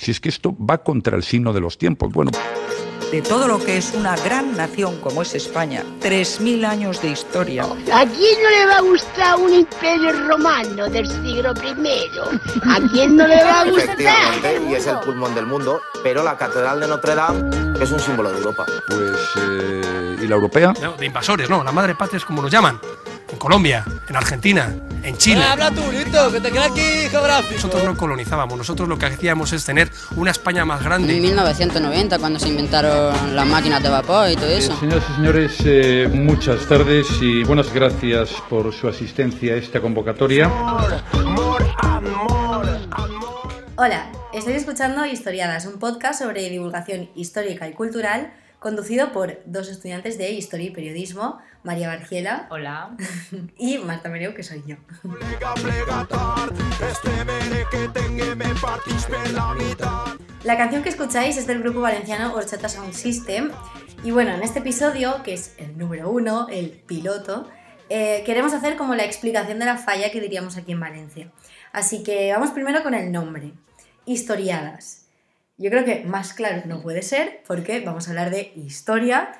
Si es que esto va contra el signo de los tiempos. Bueno de todo lo que es una gran nación como es España. 3.000 años de historia. ¿A quién no le va a gustar un imperio romano del siglo I? ¿A quién no le va a gustar? Efectivamente, y es el pulmón del mundo, pero la Catedral de Notre Dame es un símbolo de Europa. Pues, eh, ¿y la europea? de invasores, no, la madre patria es como lo llaman. Colombia, en Argentina, en Chile. habla tú, listo, que te queda aquí geográfico. Nosotros no colonizábamos, nosotros lo que hacíamos es tener una España más grande. En 1990, cuando se inventaron las máquinas de vapor y todo eso. Eh, señoras y señores, eh, muchas tardes y buenas gracias por su asistencia a esta convocatoria. Hola, estoy escuchando Historiadas, un podcast sobre divulgación histórica y cultural conducido por dos estudiantes de Historia y Periodismo, María Bargiela. Hola. Y Marta Mereu, que soy yo. La canción que escucháis es del grupo valenciano Horchata Sound System. Y bueno, en este episodio, que es el número uno, el piloto, eh, queremos hacer como la explicación de la falla que diríamos aquí en Valencia. Así que vamos primero con el nombre. Historiadas. Yo creo que más claro no puede ser porque vamos a hablar de historia,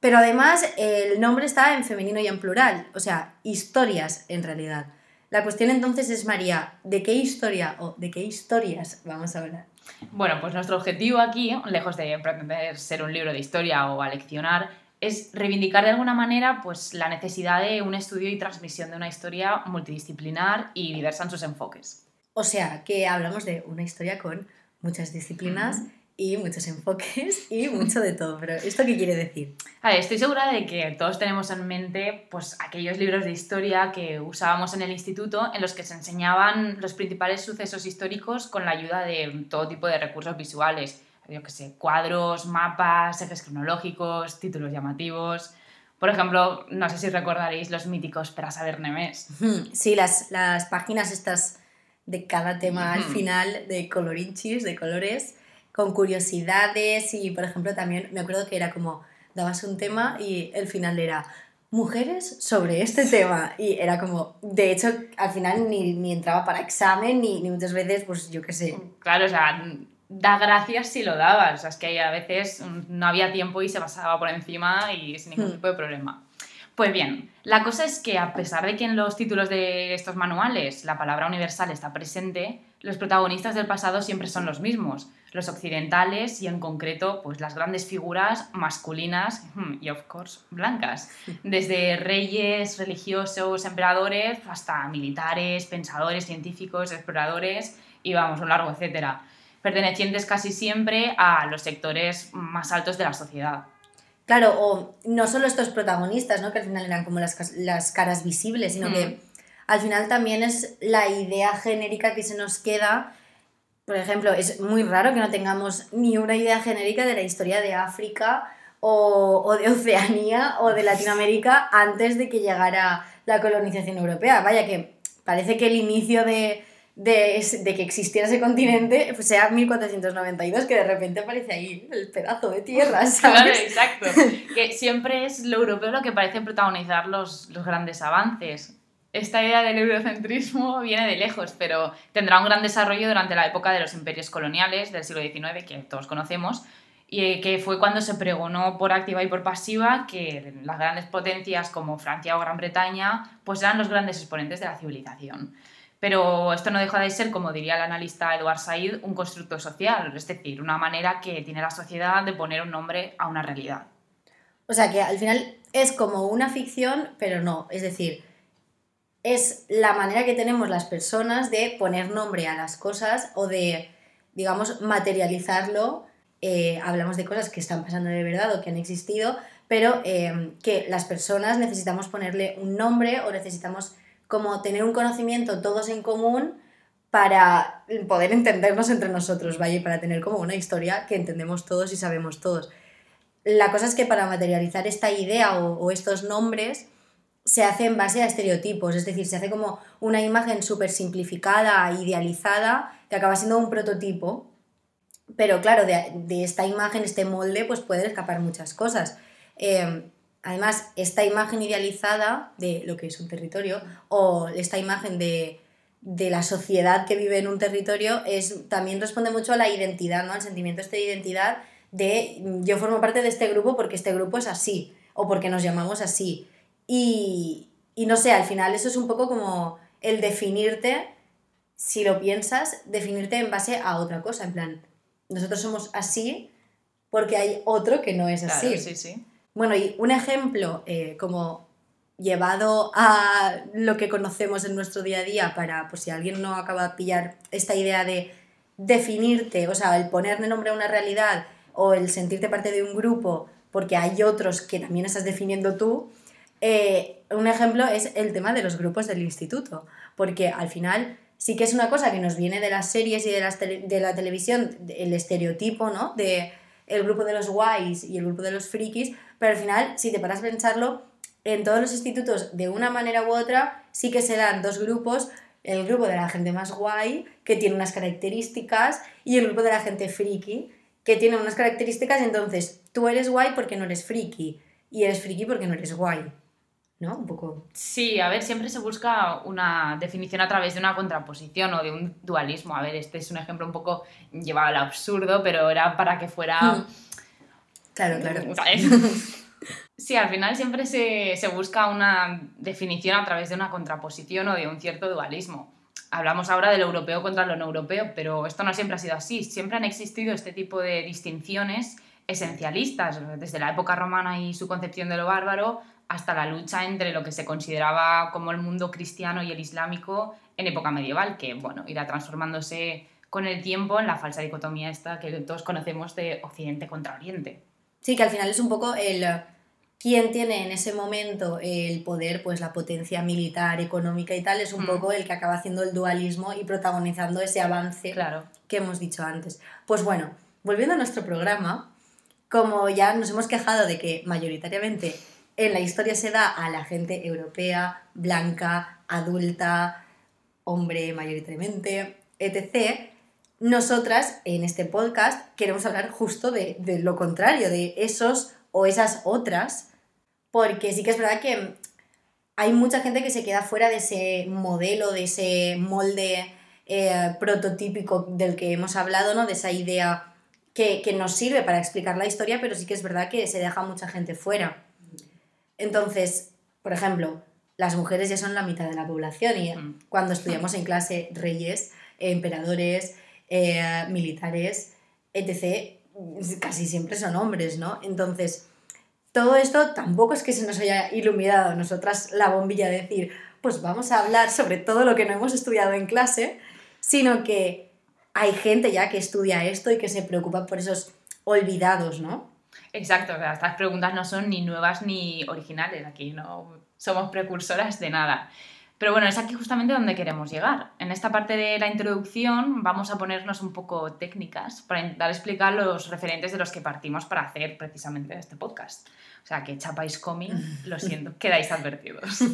pero además el nombre está en femenino y en plural, o sea, historias en realidad. La cuestión entonces es, María, ¿de qué historia o de qué historias vamos a hablar? Bueno, pues nuestro objetivo aquí, lejos de pretender ser un libro de historia o aleccionar, es reivindicar de alguna manera pues, la necesidad de un estudio y transmisión de una historia multidisciplinar y diversa en sus enfoques. O sea, que hablamos de una historia con muchas disciplinas y muchos enfoques y mucho de todo. Pero ¿esto qué quiere decir? estoy segura de que todos tenemos en mente pues, aquellos libros de historia que usábamos en el instituto en los que se enseñaban los principales sucesos históricos con la ayuda de todo tipo de recursos visuales. Yo que sé, cuadros, mapas, ejes cronológicos, títulos llamativos. Por ejemplo, no sé si recordaréis los míticos Para saber Nemés. Sí, las, las páginas estas de cada tema al final, de colorinchis, de colores, con curiosidades y, por ejemplo, también me acuerdo que era como, dabas un tema y el final era mujeres sobre este tema y era como, de hecho, al final ni, ni entraba para examen ni, ni, muchas veces, pues yo qué sé. Claro, o sea, da gracias si lo dabas, o sea, es que a veces no había tiempo y se pasaba por encima y sin ningún hmm. tipo de problema. Pues bien, la cosa es que a pesar de que en los títulos de estos manuales la palabra universal está presente, los protagonistas del pasado siempre son los mismos, los occidentales y en concreto pues las grandes figuras masculinas hmm, y of course blancas, desde reyes, religiosos, emperadores hasta militares, pensadores, científicos, exploradores y vamos, un largo etcétera, pertenecientes casi siempre a los sectores más altos de la sociedad. Claro, o no solo estos protagonistas, ¿no? que al final eran como las, las caras visibles, sino que al final también es la idea genérica que se nos queda. Por ejemplo, es muy raro que no tengamos ni una idea genérica de la historia de África o, o de Oceanía o de Latinoamérica antes de que llegara la colonización europea. Vaya que parece que el inicio de, de, de, que existiera ese continente pues sea 1492, que de repente aparece ahí el pedazo de tierra, ¿sabes? Claro, exacto. Que siempre es lo europeo lo que parece protagonizar los, los grandes avances. Esta idea del eurocentrismo viene de lejos, pero tendrá un gran desarrollo durante la época de los imperios coloniales del siglo XIX, que todos conocemos, y que fue cuando se pregonó por activa y por pasiva que las grandes potencias como Francia o Gran Bretaña pues eran los grandes exponentes de la civilización. Pero esto no deja de ser, como diría el analista Eduard Said, un constructo social, es decir, una manera que tiene la sociedad de poner un nombre a una realidad. O sea que al final es como una ficción, pero no, es decir, es la manera que tenemos las personas de poner nombre a las cosas o de, digamos, materializarlo. Eh, hablamos de cosas que están pasando de verdad o que han existido, pero eh, que las personas necesitamos ponerle un nombre o necesitamos como tener un conocimiento todos en común para poder entendernos entre nosotros, ¿vale? Para tener como una historia que entendemos todos y sabemos todos. La cosa es que para materializar esta idea o, estos nombres se hace en base a estereotipos, es decir, se hace como una imagen súper simplificada, idealizada, que acaba siendo un prototipo. Pero claro, de, esta imagen, este molde, pues pueden escapar muchas cosas. Eh, Además, esta imagen idealizada de lo que es un territorio o esta imagen de, de la sociedad que vive en un territorio es también responde mucho a la identidad, ¿no? Al sentimiento este de identidad de yo formo parte de este grupo porque este grupo es así o porque nos llamamos así. Y, y no sé, al final eso es un poco como el definirte, si lo piensas, definirte en base a otra cosa, en plan, nosotros somos así porque hay otro que no es así. Claro, sí, sí. Bueno, y un ejemplo eh, como llevado a lo que conocemos en nuestro día a día para, pues si alguien no acaba de pillar esta idea de definirte, o sea, el ponerle nombre a una realidad o el sentirte parte de un grupo porque hay otros que también estás definiendo tú, eh, un ejemplo es el tema de los grupos del instituto, porque al final sí que es una cosa que nos viene de las series y de, las de la televisión, el estereotipo, ¿no? De el grupo de los guays y el grupo de los frikis, pero al final, si te paras a pensarlo, en todos los institutos, de una manera u otra, sí que se dan dos grupos, el grupo de la gente más guay, que tiene unas características, y el grupo de la gente friki, que tiene unas características, entonces tú eres guay porque no eres friki, y eres friki porque no eres guay. ¿No? Un poco. Sí, a ver, siempre se busca una definición a través de una contraposición o de un dualismo. A ver, este es un ejemplo un poco llevado al absurdo, pero era para que fuera... Claro, claro. ¿sabes? Sí, al final siempre se, se busca una definición a través de una contraposición o de un cierto dualismo. Hablamos ahora del europeo contra lo no europeo, pero esto no siempre ha sido así. Siempre han existido este tipo de distinciones esencialistas, desde la época romana y su concepción de lo bárbaro hasta la lucha entre lo que se consideraba como el mundo cristiano y el islámico en época medieval, que bueno, irá transformándose con el tiempo en la falsa dicotomía esta que todos conocemos de Occidente contra Oriente. Sí, que al final es un poco el eh, quién tiene en ese momento el poder, pues la potencia militar, económica y tal, es un Mm. poco el que acaba haciendo el dualismo y protagonizando ese avance Claro. que hemos dicho antes. Pues bueno, volviendo a nuestro programa, como ya nos hemos quejado de que mayoritariamente en la historia se da a la gente europea, blanca, adulta, hombre mayoritariamente, etc., nosotras en este podcast queremos hablar justo de, lo contrario, de esos o esas otras, porque sí que es verdad que hay mucha gente que se queda fuera de ese modelo, de ese molde eh, prototípico del que hemos hablado, ¿no? De esa idea que, que nos sirve para explicar la historia, pero sí que es verdad que se deja mucha gente fuera. Entonces, por ejemplo, las mujeres ya son la mitad de la población y Mm. cuando estudiamos en clase reyes, eh, emperadores, eh, militares, etc., casi siempre son hombres, ¿no? Entonces, todo esto tampoco es que se nos haya iluminado a nosotras la bombilla de decir, pues vamos a hablar sobre todo lo que no hemos estudiado en clase, sino que hay gente ya que estudia esto y que se preocupa por esos olvidados, ¿no? Exacto, o sea, estas preguntas no son ni nuevas ni originales, aquí no somos precursoras de nada. Pero bueno, es aquí justamente donde queremos llegar. En esta parte de la introducción vamos a ponernos un poco técnicas para intentar explicar los referentes de los que partimos para hacer precisamente este podcast. O sea, que chapáis cómic, lo siento, quedáis advertidos.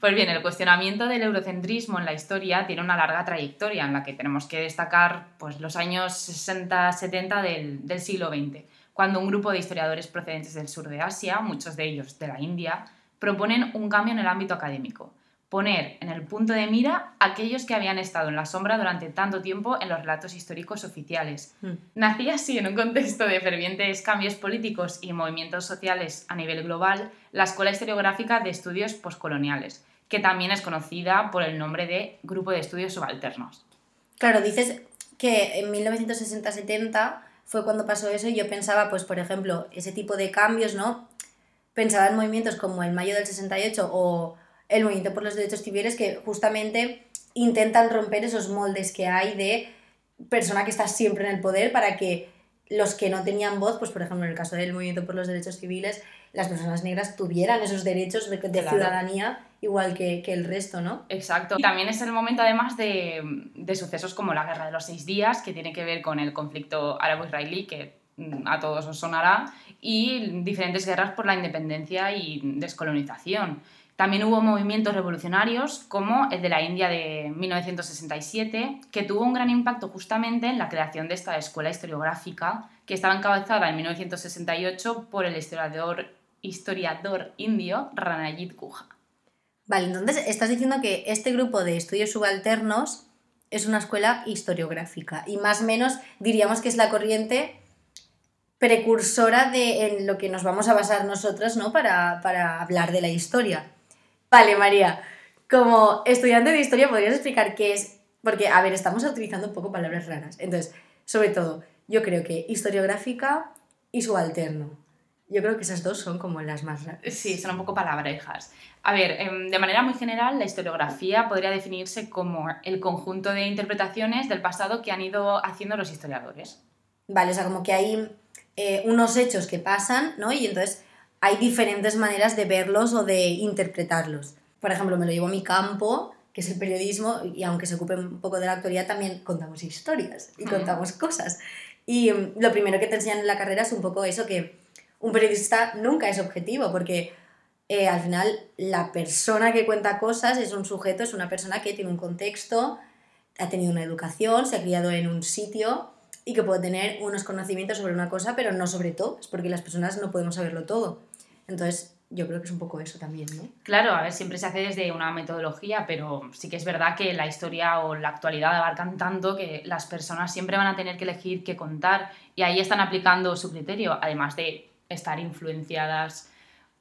Pues bien, el cuestionamiento del eurocentrismo en la historia tiene una larga trayectoria en la que tenemos que destacar pues, los años 60-70 del, del siglo XX, cuando un grupo de historiadores procedentes del sur de Asia, muchos de ellos de la India, proponen un cambio en el ámbito académico, poner en el punto de mira a aquellos que habían estado en la sombra durante tanto tiempo en los relatos históricos oficiales. Mm. Nacía así en un contexto de fervientes cambios políticos y movimientos sociales a nivel global la Escuela Historiográfica de Estudios Postcoloniales, que también es conocida por el nombre de Grupo de Estudios Subalternos. Claro, dices que en 1960-70 fue cuando pasó eso y yo pensaba, pues por ejemplo, ese tipo de cambios, ¿no? Pensaba en movimientos como el Mayo del 68 o el Movimiento por los Derechos Civiles que justamente intentan romper esos moldes que hay de persona que está siempre en el poder para que los que no tenían voz, pues por ejemplo en el caso del Movimiento por los Derechos Civiles, las personas negras tuvieran esos derechos de, de Claro. ciudadanía igual que, que el resto, ¿no? Exacto. Y también es el momento, además, de, de sucesos como la Guerra de los Seis Días, que tiene que ver con el conflicto árabo-israelí, que mm, a todos os sonará, y diferentes guerras por la independencia y descolonización. También hubo movimientos revolucionarios como el de la India de 1967, que tuvo un gran impacto justamente en la creación de esta escuela historiográfica, que estaba encabezada en 1968 por el historiador, historiador indio Ranajit Guha. Vale, entonces estás diciendo que este grupo de estudios subalternos es una escuela historiográfica y más o menos diríamos que es la corriente precursora de en lo que nos vamos a basar nosotros ¿no? para, para hablar de la historia. Vale, María, como estudiante de historia, ¿podrías explicar qué es? Porque, a ver, estamos utilizando un poco palabras raras. Entonces, sobre todo, yo creo que historiográfica y subalterno. Yo creo que esas dos son como las más raras. Sí, son un poco palabrejas. A ver, em, de manera muy general, la historiografía podría definirse como el conjunto de interpretaciones del pasado que han ido haciendo los historiadores. Vale, o sea, como que hay eh, unos hechos que pasan, ¿no? Y entonces hay diferentes maneras de verlos o de interpretarlos. Por ejemplo, me lo llevo a mi campo, que es el periodismo, y aunque se ocupe un poco de la actualidad, también contamos historias y contamos cosas. Y mm, lo primero que te enseñan en la carrera es un poco eso, que un periodista nunca es objetivo, porque eh, al final la persona que cuenta cosas es un sujeto, es una persona que tiene un contexto, ha tenido una educación, se ha criado en un sitio y que puede tener unos conocimientos sobre una cosa, pero no sobre todo, es porque las personas no podemos saberlo todo. Entonces, yo creo que es un poco eso también. Claro, a ver, siempre se hace desde una metodología, pero sí que es verdad que la historia o la actualidad abarcan tanto que las personas siempre van a tener que elegir qué contar y ahí están aplicando su criterio, además de estar influenciadas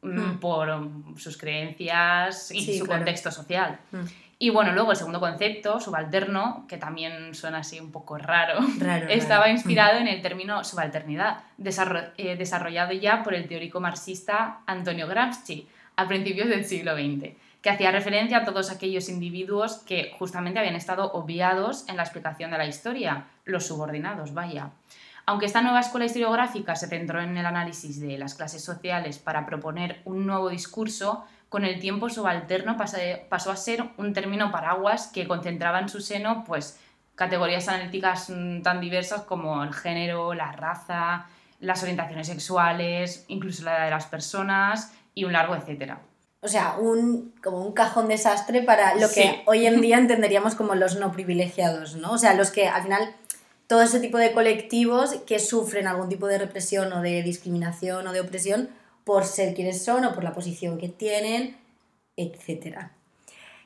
mm, Hmm. por mm, sus creencias y Sí, su claro. contexto social. Mm. Y bueno, luego el segundo concepto, subalterno, que también suena así un poco raro, Raro, estaba raro. inspirado en el término subalternidad, eh, desarrollado ya por el teórico marxista Antonio Gramsci a principios del siglo XX, que hacía referencia a todos aquellos individuos que justamente habían estado obviados en la explicación de la historia, los subordinados, vaya. Aunque esta nueva escuela historiográfica se centró en el análisis de las clases sociales para proponer un nuevo discurso, con el tiempo subalterno pasó a ser un término paraguas que concentraba en su seno pues, categorías analíticas mm, tan diversas como el género, la raza, las orientaciones sexuales, incluso la edad de las personas y un largo etcétera. O sea, un, como un cajón desastre para lo que Sí. hoy en día entenderíamos como los no privilegiados, ¿no? O sea, los que al final todo ese tipo de colectivos que sufren algún tipo de represión o de discriminación o de opresión por ser quienes son o por la posición que tienen, etc.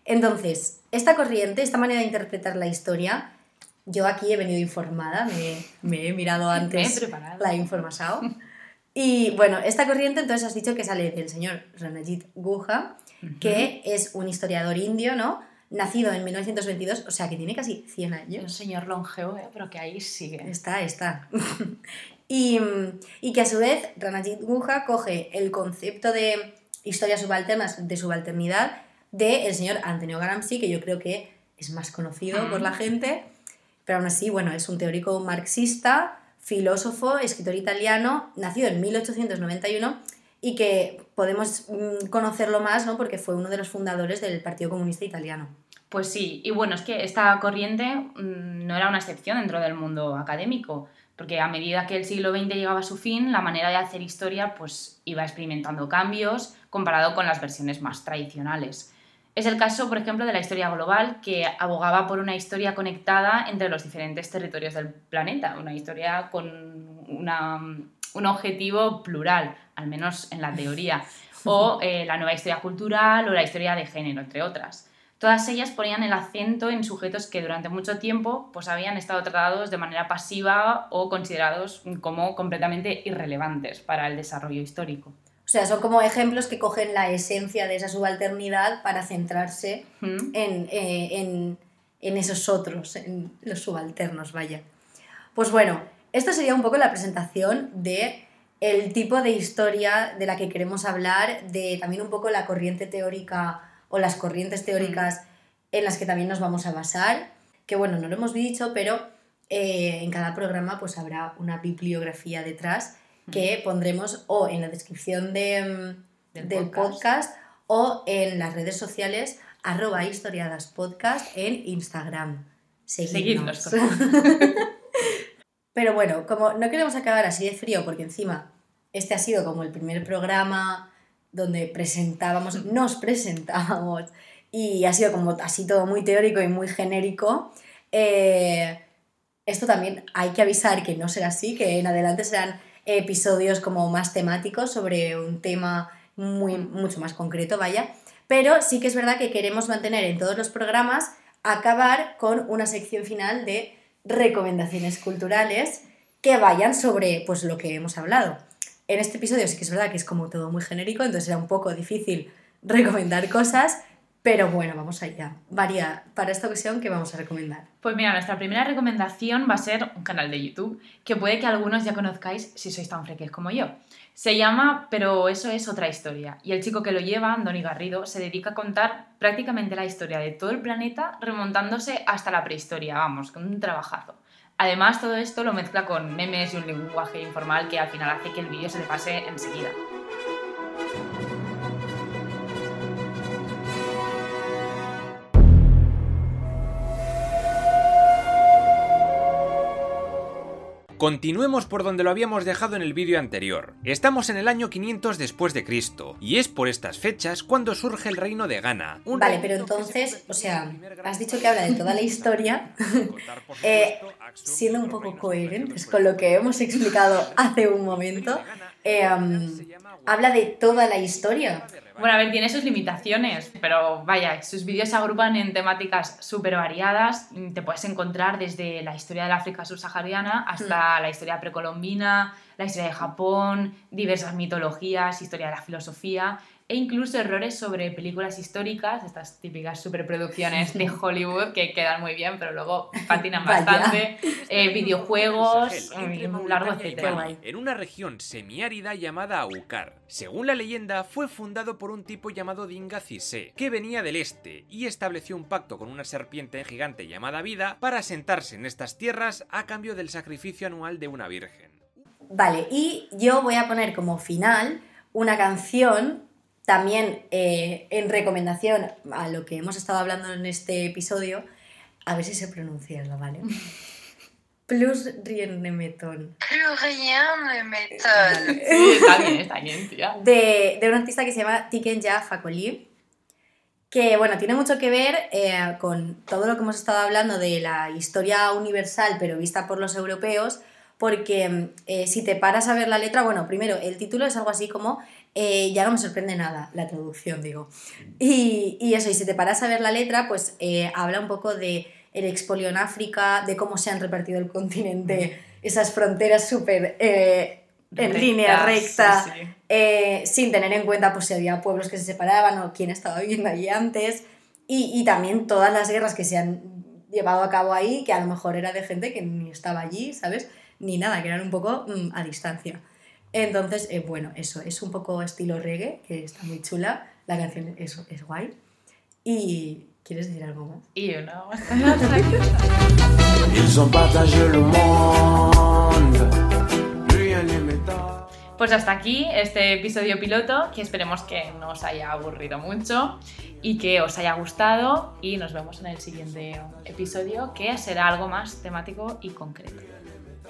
Entonces, esta corriente, esta manera de interpretar la historia, yo aquí he venido informada, me, me he mirado antes preparado. la información. Y bueno, esta corriente entonces has dicho que sale del señor Ranajit Guha, que es un historiador indio, ¿no? Nacido en 1922, o sea que tiene casi 100 Un años. señor longevo, eh, pero que ahí sigue. Está, está. y, y que a su vez Ranajit Guha coge el concepto de historias subalternas, de subalternidad, del señor Antonio Gramsci, que yo creo que es más conocido por la gente, pero aún así, bueno, es un teórico marxista, filósofo, escritor italiano, nacido en 1891 y que podemos mm, conocerlo más ¿no? porque fue uno de los fundadores del Partido Comunista Italiano. Pues sí, y bueno, es que esta corriente mm, no era una excepción dentro del mundo académico, porque a medida que el siglo XX llegaba a su fin, la manera de hacer historia pues iba experimentando cambios comparado con las versiones más tradicionales. Es el caso, por ejemplo, de la historia global, que abogaba por una historia conectada entre los diferentes territorios del planeta, una historia con una- un objetivo plural, al menos en la teoría, o eh, la nueva historia cultural o la historia de género, entre otras. Todas ellas ponían el acento en sujetos que durante mucho tiempo pues, habían estado tratados de manera pasiva o considerados como completamente irrelevantes para el desarrollo histórico. O sea, son como ejemplos que cogen la esencia de esa subalternidad para centrarse ¿Mm? en, eh, en- en esos otros, en los subalternos, vaya. Pues bueno, esto sería un poco la presentación de el tipo de historia de la que queremos hablar, de también un poco la corriente teórica o las corrientes teóricas en las que también nos vamos a basar, que bueno, no lo hemos dicho, pero eh, en cada programa pues habrá una bibliografía detrás que pondremos o en la descripción de, mm, Del del podcast. podcast o en las redes sociales arroba historiadaspodcast en Instagram. Seguidnos. Seguidnos, Pero bueno, como no queremos acabar así de frío, porque encima este ha sido como el primer programa donde presentábamos, nos presentábamos, y ha sido como así todo muy teórico y muy genérico, eh, esto también hay que avisar que no será así, que en adelante serán episodios como más temáticos sobre un tema muy, mucho más concreto, vaya. Pero sí que es verdad que queremos mantener en todos los programas acabar con una sección final de recomendaciones culturales que vayan sobre pues, lo que hemos hablado. En este episodio sí que es verdad que es como todo muy genérico, entonces era un poco difícil recomendar cosas, pero bueno, vamos allá. Varía, para esta ocasión, ¿qué vamos a recomendar? Pues mira, nuestra primera recomendación va a ser un canal de YouTube que puede que algunos ya conozcáis si sois tan freques como yo. Se llama Pero eso es otra historia y el chico que lo lleva, Andoni Garrido, se dedica a contar prácticamente la historia de todo el planeta remontándose hasta la prehistoria, vamos, con un trabajazo. Además, todo esto lo mezcla con memes y un lenguaje informal que al final hace que el vídeo se le pase enseguida. Continuemos por donde lo habíamos dejado en el vídeo anterior. Estamos en el año 500 después de Cristo, y es por estas fechas cuando surge el reino de Ghana. Vale, pero entonces, o sea, has dicho que habla de toda la historia, eh, siendo un poco coherentes con lo que hemos explicado hace un momento, eh, um, habla de toda la historia. Bueno, a ver, tiene sus limitaciones, pero vaya, sus vídeos se agrupan en temáticas súper variadas. Te puedes encontrar desde la historia del África subsahariana hasta la historia precolombina, la historia de Japón, diversas mitologías, historia de la filosofía e incluso errores sobre películas históricas, estas típicas superproducciones de Hollywood que quedan muy bien, pero luego patinan bastante, eh, videojuegos, un largo etcétera. En una región semiárida llamada Aukar. Según la leyenda, fue fundado por un tipo llamado Dinga Cisse, que venía del este y estableció un pacto con una serpiente gigante llamada Vida para asentarse en estas tierras a cambio del sacrificio anual de una virgen. Vale, y yo voy a poner como final una canción también eh, en recomendación a lo que hemos estado hablando en este episodio, a ver si se pronuncia, ¿vale? Plus rien ne m'étonne. Plus rien ne m'étonne. Sí, está bien, está bien, tía. De, de un artista que se llama Tikenja Fakoli, que bueno, tiene mucho que ver eh, con todo lo que hemos estado hablando de la historia universal, pero vista por los europeos, porque eh, si te paras a ver la letra, bueno, primero, el título es algo así como eh, ya no me sorprende nada la traducción, digo. Y, y, eso, y si te paras a ver la letra, pues eh, habla un poco de el expolio en África, de cómo se han repartido el continente, esas fronteras súper eh, en línea recta, sin tener en cuenta pues, si había pueblos que se separaban o quién estaba viviendo allí antes, y, y también todas las guerras que se han llevado a cabo ahí, que a lo mejor era de gente que ni estaba allí, ¿sabes? Ni nada, que eran un poco mm, a distancia. Entonces, eh, bueno, eso, es un poco estilo reggae, que está muy chula. La canción es, es guay. Y, ¿quieres decir algo más? Y una Pues hasta aquí este episodio piloto, que esperemos que no os haya aburrido mucho y que os haya gustado y nos vemos en el siguiente episodio que será algo más temático y concreto.